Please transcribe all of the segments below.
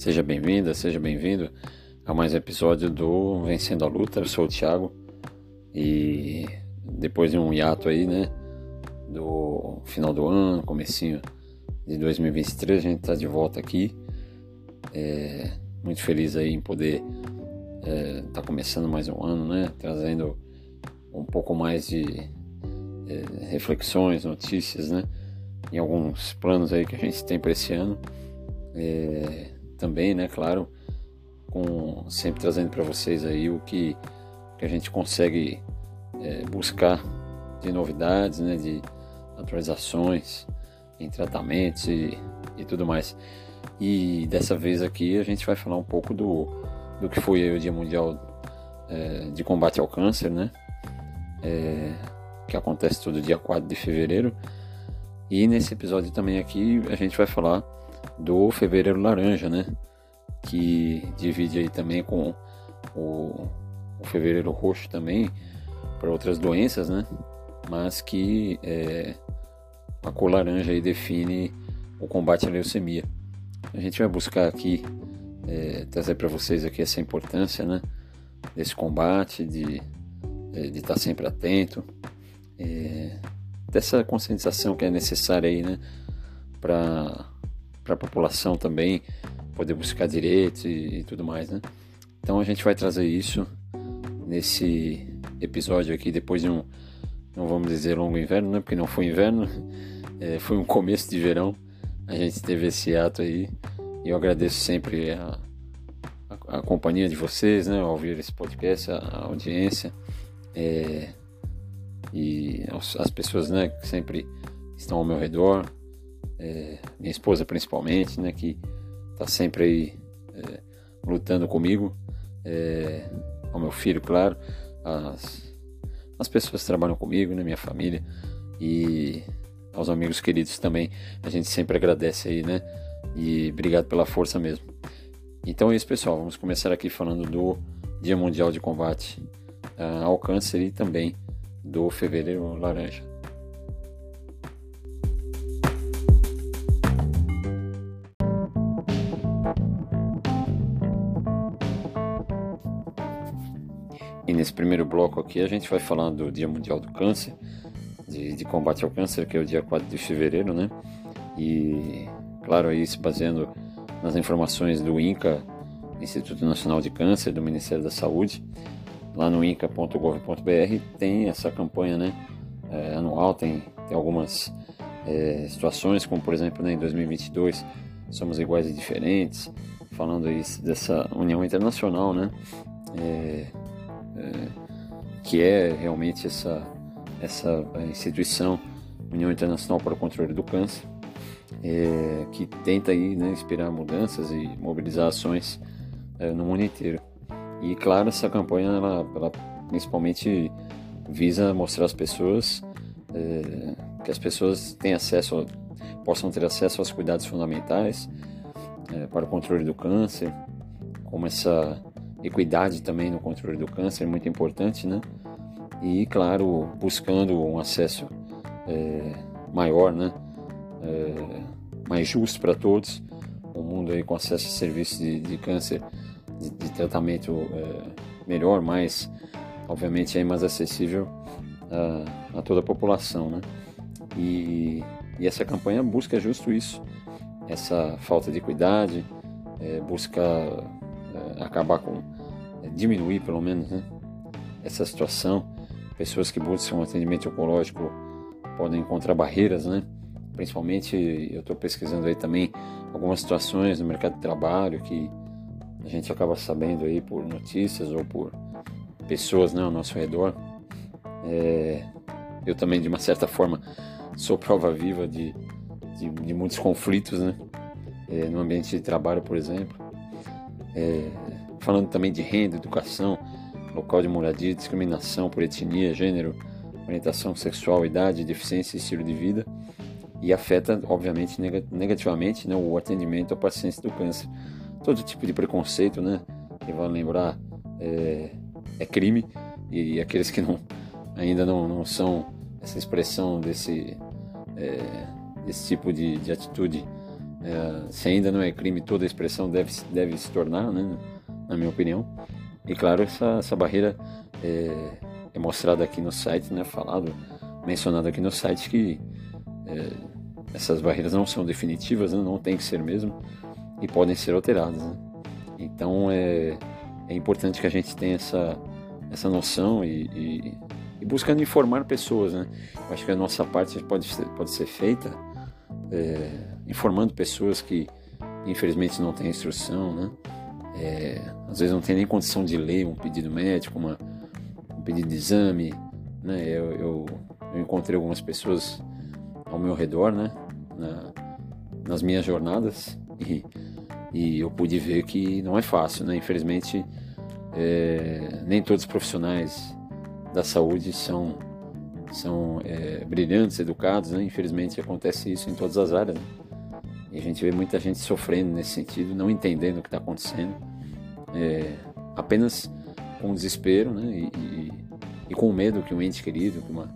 Seja bem-vinda, seja bem-vindo a mais um episódio do Vencendo a Luta. Eu sou o Thiago e depois de um hiato aí, né, do final do ano, comecinho de 2023, a gente está de volta aqui. É, muito feliz aí em poder estar é, tá começando mais um ano, né, trazendo um pouco mais de é, reflexões, notícias, né, em alguns planos aí que a gente tem para esse ano. É, também, né, claro, com sempre trazendo para vocês aí o que, que a gente consegue é, buscar de novidades, né, de atualizações em tratamentos e, e tudo mais. E dessa vez aqui a gente vai falar um pouco do, do que foi o Dia Mundial é, de Combate ao Câncer, né? É, que acontece todo dia 4 de fevereiro. E nesse episódio também aqui a gente vai falar do Fevereiro Laranja, né? Que divide aí também com o, o Fevereiro Roxo também para outras doenças, né? Mas que é, a cor laranja aí define o combate à leucemia. A gente vai buscar aqui é, trazer para vocês aqui essa importância, né? Desse combate, de é, de estar tá sempre atento, é, dessa conscientização que é necessária aí, né? Para para a população também poder buscar direitos e, e, tudo mais, né? Então a gente vai trazer isso nesse episódio aqui depois de um, não vamos dizer longo inverno, né? Porque não foi inverno, é, foi um começo de verão. A gente teve esse ato aí e eu agradeço sempre a, a, a companhia de vocês, né? Ao ouvir esse podcast, a, a audiência é, e as, as pessoas, né? Que sempre estão ao meu redor é, minha esposa principalmente, né, que está sempre aí é, lutando comigo, é, ao meu filho, claro, as, as pessoas que trabalham comigo, né, minha família. E aos amigos queridos também, a gente sempre agradece aí, né, e obrigado pela força mesmo. Então é isso, pessoal, vamos começar aqui falando do Dia Mundial de Combate uh, ao Câncer e também do Fevereiro Laranja. E nesse primeiro bloco aqui a gente vai falar do Dia Mundial do Câncer, de, de, combate ao câncer, que é o dia 4 de fevereiro, né? E, claro, aí se baseando nas informações do INCA, Instituto Nacional de Câncer, do Ministério da Saúde, lá no inca.gov.br tem essa campanha, né? É, anual, tem, tem algumas é, situações, como por exemplo, né, em 2022, Somos Iguais e Diferentes, falando aí dessa união internacional, né? É, é, que é realmente essa, essa instituição, União Internacional para o Controle do Câncer, é, que tenta aí, né, inspirar mudanças e mobilizar ações é, no mundo inteiro. E claro, essa campanha ela, ela principalmente visa mostrar às pessoas é, que as pessoas têm acesso, possam ter acesso aos cuidados fundamentais é, para o controle do câncer, como essa equidade também no controle do câncer, muito importante, né? E, claro, buscando um acesso é, maior, né? É, mais justo para todos, um mundo aí com acesso a serviços de, de câncer, de, de tratamento é, melhor, mais, obviamente, aí mais acessível a, a toda a população, né? E, e, essa campanha busca justo isso, essa falta de equidade, é, busca acabar com, é, diminuir pelo menos, né, essa situação. Pessoas que buscam um atendimento oncológico podem encontrar barreiras, né? Principalmente, eu estou pesquisando aí também algumas situações no mercado de trabalho que a gente acaba sabendo aí por notícias ou por pessoas né, ao nosso redor. É, eu também, de uma certa forma, sou prova viva de, de, de muitos conflitos, né? É, no ambiente de trabalho, por exemplo é, falando também de renda, educação, local de moradia, discriminação por etnia, gênero, orientação sexual, idade, deficiência e estilo de vida, e afeta, obviamente, negativamente né, o atendimento ao paciente do câncer. Todo tipo de preconceito, né, que vale lembrar, é, é crime, e aqueles que não, ainda não, não são essa expressão desse, é, desse tipo de, de atitude É, se ainda não é crime, toda expressão deve, deve se tornar, né, na minha opinião. E claro, essa, essa barreira é, é mostrada aqui no site, né, falado, mencionado aqui no site que é, essas barreiras não são definitivas, né, não tem que ser mesmo, e podem ser alteradas. Né? Então é, é importante que a gente tenha essa, essa noção e, e, e buscando informar pessoas. Né? Eu acho que a nossa parte pode ser, pode ser feita é, informando pessoas que infelizmente não têm instrução, né? É, às vezes não tem nem condição de ler um pedido médico, uma, um pedido de exame. Né? Eu, eu, eu encontrei algumas pessoas ao meu redor, né? Na, nas minhas jornadas e, e eu pude ver que não é fácil, né? Infelizmente, é, nem todos os profissionais da saúde são são é, brilhantes, educados, né? Infelizmente acontece isso em todas as áreas. Né? E a gente vê muita gente sofrendo nesse sentido, não entendendo o que está acontecendo, é, apenas com desespero, né? E, e, e, com medo que um ente querido, que uma,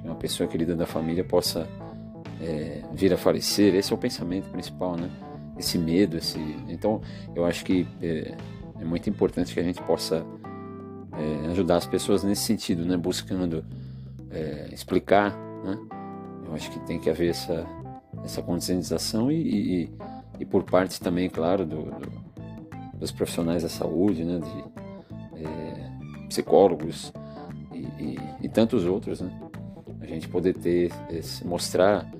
que uma pessoa querida da família possa é, vir a falecer. Esse é o pensamento principal, né? Esse medo, esse. Então, eu acho que é, é muito importante que a gente possa é, ajudar as pessoas nesse sentido, né? Buscando é, explicar, né? Eu acho que tem que haver essa, essa conscientização e, e, e por parte também, claro, do, do, dos profissionais da saúde, né? De é, psicólogos e, e, tantos outros, né? A gente poder ter, esse, mostrar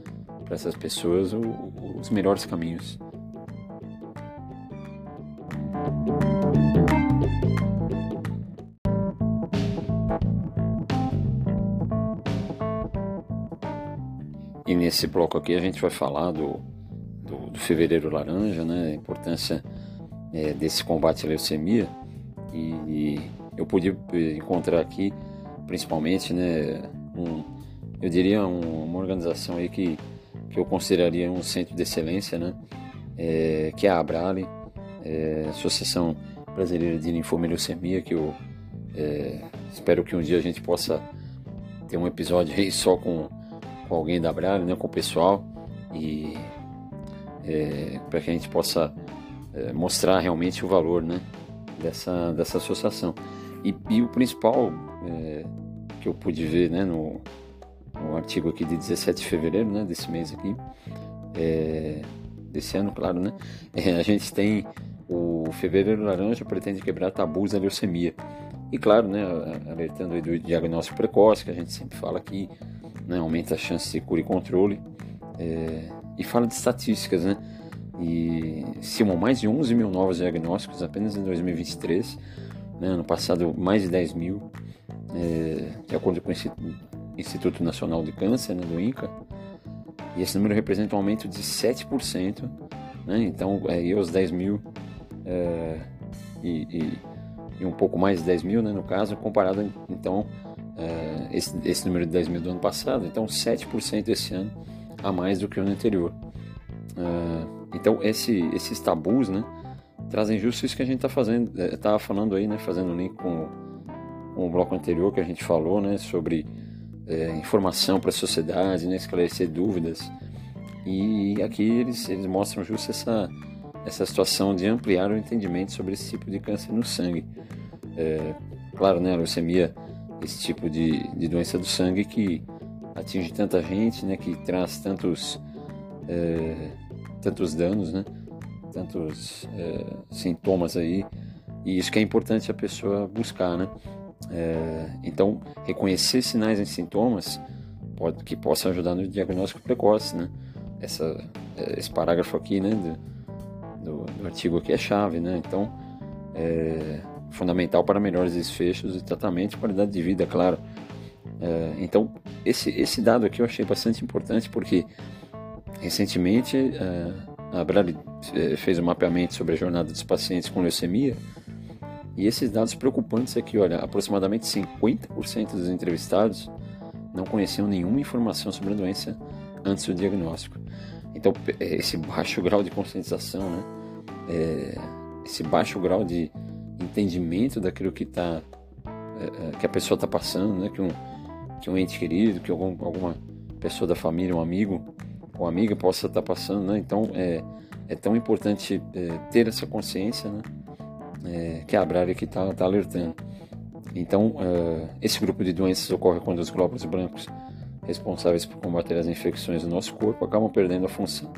para essas pessoas o, os melhores caminhos. Nesse bloco aqui a gente vai falar do, do, do fevereiro laranja, né? A importância é, desse combate à leucemia. E, e, eu pude encontrar aqui, principalmente, né? Um, eu diria um, uma organização aí que, que eu consideraria um centro de excelência, né? É, que é a Abrale, é, Associação Brasileira de Linfomeleucemia, que eu é, espero que um dia a gente possa ter um episódio aí só com com alguém da Brale, né, com o pessoal, e é, para que a gente possa é, mostrar realmente o valor né, dessa, dessa associação. E, e o principal é, que eu pude ver né, no, no, artigo aqui de 17 de fevereiro né, desse mês aqui, é, desse ano, claro, né, é, a gente tem o Fevereiro Laranja pretende quebrar tabus da leucemia. E claro, né, alertando do diagnóstico precoce, que a gente sempre fala aqui, né, aumenta a chance de cura e controle. É, e fala de estatísticas, né? E estimam mais de 11 mil novos diagnósticos apenas em 2023. Né? Ano passado, mais de 10 mil, é, de acordo com o Instituto Nacional de Câncer, né, do INCA. E esse número representa um aumento de 7%. Né? Então, é, os 10 mil é, e, e, e, um pouco mais de 10 mil, né, no caso, comparado então é, esse, esse número de 10 mil do ano passado, então 7% esse ano a mais do que o ano anterior. É, então esse, esses tabus, né, trazem justo isso que a gente está fazendo, estava é, falando aí, né, fazendo um link com, com, o bloco anterior que a gente falou, né, sobre é, informação para a sociedade, né, esclarecer dúvidas. E aqui eles, eles mostram justo essa, essa situação de ampliar o entendimento sobre esse tipo de câncer no sangue. É, claro, né, a leucemia esse tipo de, de doença do sangue que atinge tanta gente, né, que traz tantos, é, tantos danos, né, tantos é, sintomas aí, e isso que é importante a pessoa buscar, né. É, então, reconhecer sinais e sintomas pode, que possa ajudar no diagnóstico precoce, né. Essa, é, esse parágrafo aqui, né, do, do, do artigo aqui é chave, né. Então, é, fundamental para melhores desfechos e tratamento e qualidade de vida, claro. É, então, esse, esse dado aqui eu achei bastante importante porque recentemente é, a Brale é, fez um mapeamento sobre a jornada dos pacientes com leucemia e esses dados preocupantes aqui, olha, aproximadamente 50% dos entrevistados não conheciam nenhuma informação sobre a doença antes do diagnóstico. Então, é, esse baixo grau de conscientização, né? É, esse baixo grau de, entendimento daquilo que tá é, é, que a pessoa está passando, né? Que um que um ente querido, que algum, alguma pessoa da família, um amigo ou amiga possa estar passando, né? Então é, é tão importante é, ter essa consciência, né? É, que a Abrari aqui está tá alertando. Então, uh, esse grupo de doenças ocorre quando os glóbulos brancos responsáveis por combater as infecções do nosso corpo acabam perdendo a função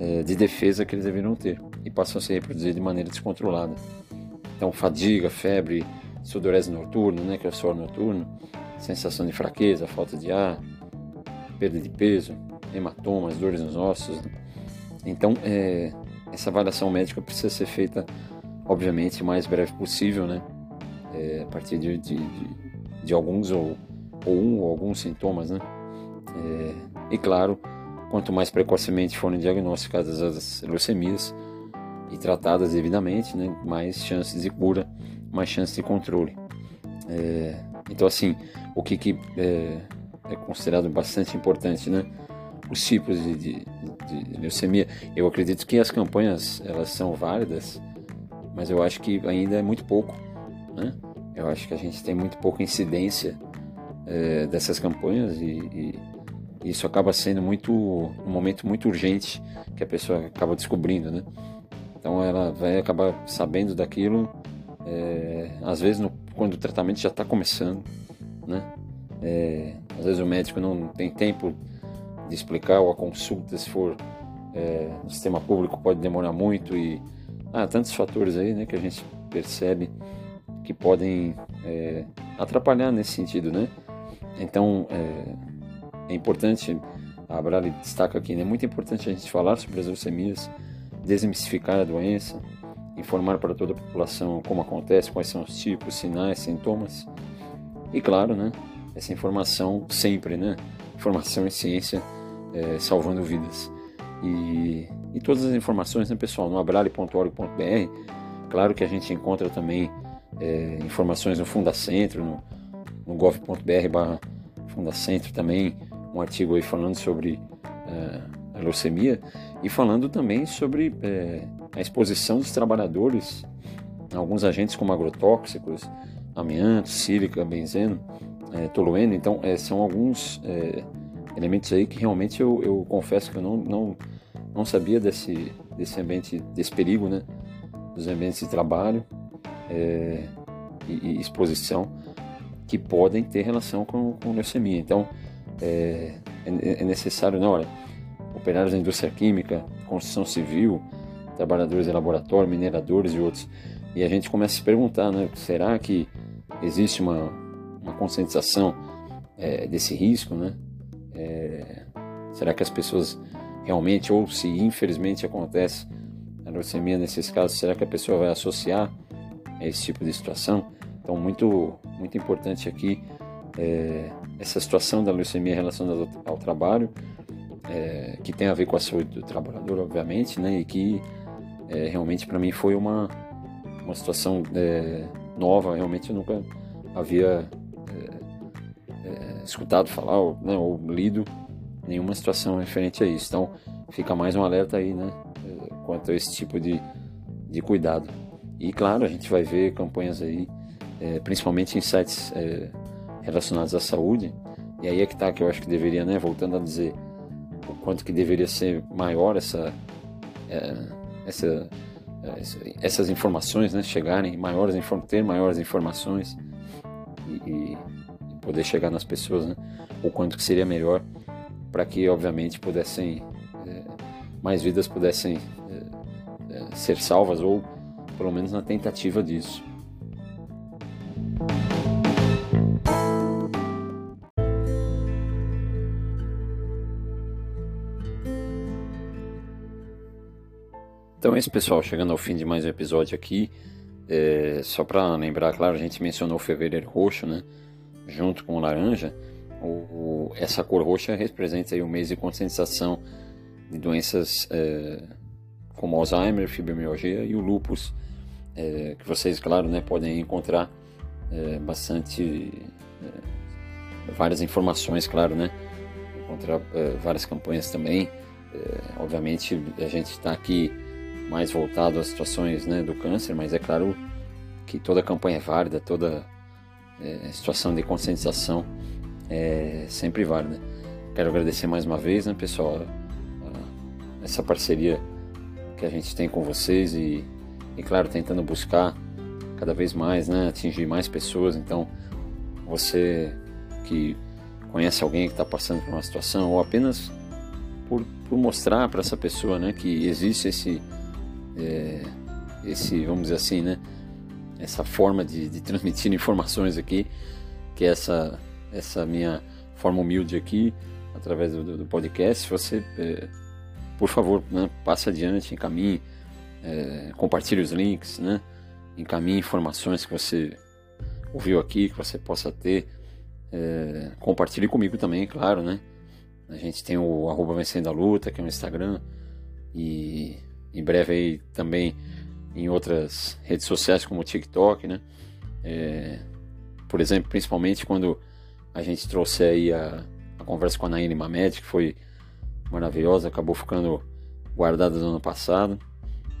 uh, de defesa que eles deveriam ter e passam a se reproduzir de maneira descontrolada. Então, fadiga, febre, sudorese noturno, né, que é o suor noturno, sensação de fraqueza, falta de ar, perda de peso, hematomas, dores nos ossos. Né? Então, é, essa avaliação médica precisa ser feita, obviamente, o mais breve possível, né? É, a partir de, de, de, alguns ou, ou um ou alguns sintomas, né? É, e claro, quanto mais precocemente forem diagnosticadas as leucemias e tratadas devidamente, né? Mais chances de cura, mais chances de controle. É, então, assim, o que, que é, é considerado bastante importante, né? Os tipos de, de, de, leucemia. Eu acredito que as campanhas elas são válidas, mas eu acho que ainda é muito pouco, né? Eu acho que a gente tem muito pouca incidência é, dessas campanhas e, e, isso acaba sendo muito um momento muito urgente que a pessoa acaba descobrindo, né? Então ela vai acabar sabendo daquilo, é, às vezes no, quando o tratamento já está começando, né? É, às vezes o médico não tem tempo de explicar ou a consulta, se for é, no sistema público, pode demorar muito e há ah, tantos fatores aí, né, que a gente percebe que podem é, atrapalhar nesse sentido, né? Então é, é importante, a Abrali destaca aqui, né? É muito importante a gente falar sobre as leucemias, desmistificar a doença, informar para toda a população como acontece, quais são os tipos, sinais, sintomas e claro, né? Essa informação sempre, né? Informação e ciência é, salvando vidas. E, e todas as informações, né, pessoal, no abrale.org.br. Claro que a gente encontra também é, informações no Fundacentro, no, no gov.br barra Fundacentro também, um artigo aí falando sobre é, a leucemia e falando também sobre é, a exposição dos trabalhadores a alguns agentes como agrotóxicos, amianto, sílica, benzeno, é, tolueno. Então, é, são alguns é, elementos aí que realmente eu, eu confesso que eu não, não, não sabia desse, desse ambiente, desse perigo, né? Dos ambientes de trabalho é, e, e, exposição que podem ter relação com, com leucemia. Então, é, é, é necessário, na hora, operários da indústria química, construção civil, trabalhadores de laboratório, mineradores e outros. E a gente começa a se perguntar, né? Será que existe uma, uma conscientização é, desse risco, né? É, será que as pessoas realmente, ou se infelizmente acontece a leucemia nesses casos, será que a pessoa vai associar a esse tipo de situação? Então, muito, muito importante aqui é, essa situação da leucemia ao, ao trabalho, é, que tem a ver com a saúde do trabalhador, obviamente, né? E que é, realmente para mim foi uma, uma situação é, nova, realmente eu nunca havia é, é, escutado falar ou, né, ou, lido nenhuma situação referente a isso. Então fica mais um alerta aí, né, é, quanto a esse tipo de, de cuidado. E claro, a gente vai ver campanhas aí, principalmente em sites relacionados à saúde. E aí é que tá que eu acho que deveria, né, voltando a dizer quanto que deveria ser maior essa essa é, essas informações né, chegarem, maiores, ter maiores informações e, e, poder chegar nas pessoas né, o quanto que seria melhor para que, obviamente, pudessem é, mais vidas pudessem é, é, ser salvas ou pelo menos na tentativa disso. Então é isso, pessoal. Chegando ao fim de mais um episódio aqui. É, só para lembrar, claro, a gente mencionou o fevereiro roxo, né? Junto com o laranja. O, o, essa cor roxa representa aí o mês de conscientização de doenças é, como Alzheimer, fibromialgia e o lupus, é, que vocês, claro, né, podem encontrar é, bastante é, várias informações, claro, né? Encontrar é, várias campanhas também. obviamente, a gente está aqui mais voltado às situações né, do câncer, mas é claro que toda campanha é válida, toda é, situação de conscientização é sempre válida. quero agradecer mais uma vez, né, pessoal, essa parceria que a gente tem com vocês e, e claro, tentando buscar cada vez mais, né, atingir mais pessoas. Então, você que conhece alguém que está passando por uma situação ou apenas por, por mostrar para essa pessoa, né, que existe esse, é, esse, vamos dizer assim, né, essa forma de, de transmitir informações aqui, que é essa, essa minha forma humilde aqui, através do, do podcast. Você, é, por favor, né, passe adiante, encaminhe, é, compartilhe os links, né, encaminhe informações que você ouviu aqui, que você possa ter. É, compartilhe comigo também, claro, né? A gente tem o arroba Vencendo a Luta, que é o Instagram, e em breve aí também em outras redes sociais como o TikTok, né? É, por exemplo, principalmente quando a gente trouxe aí a, a conversa com a Naine Mamed, que foi maravilhosa, acabou ficando guardada no ano passado.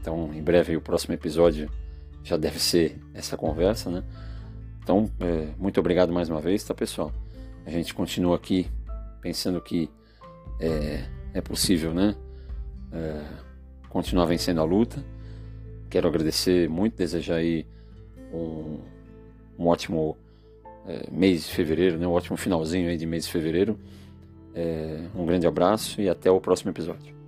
Então, em breve o próximo episódio já deve ser essa conversa, né? Então, é, muito obrigado mais uma vez, tá, pessoal? A gente continua aqui pensando que é, é possível, né? É, continuar vencendo a luta. Quero agradecer muito, desejar aí um, um ótimo é, mês de fevereiro, né? um ótimo finalzinho aí de mês de fevereiro. É, um grande abraço e até o próximo episódio.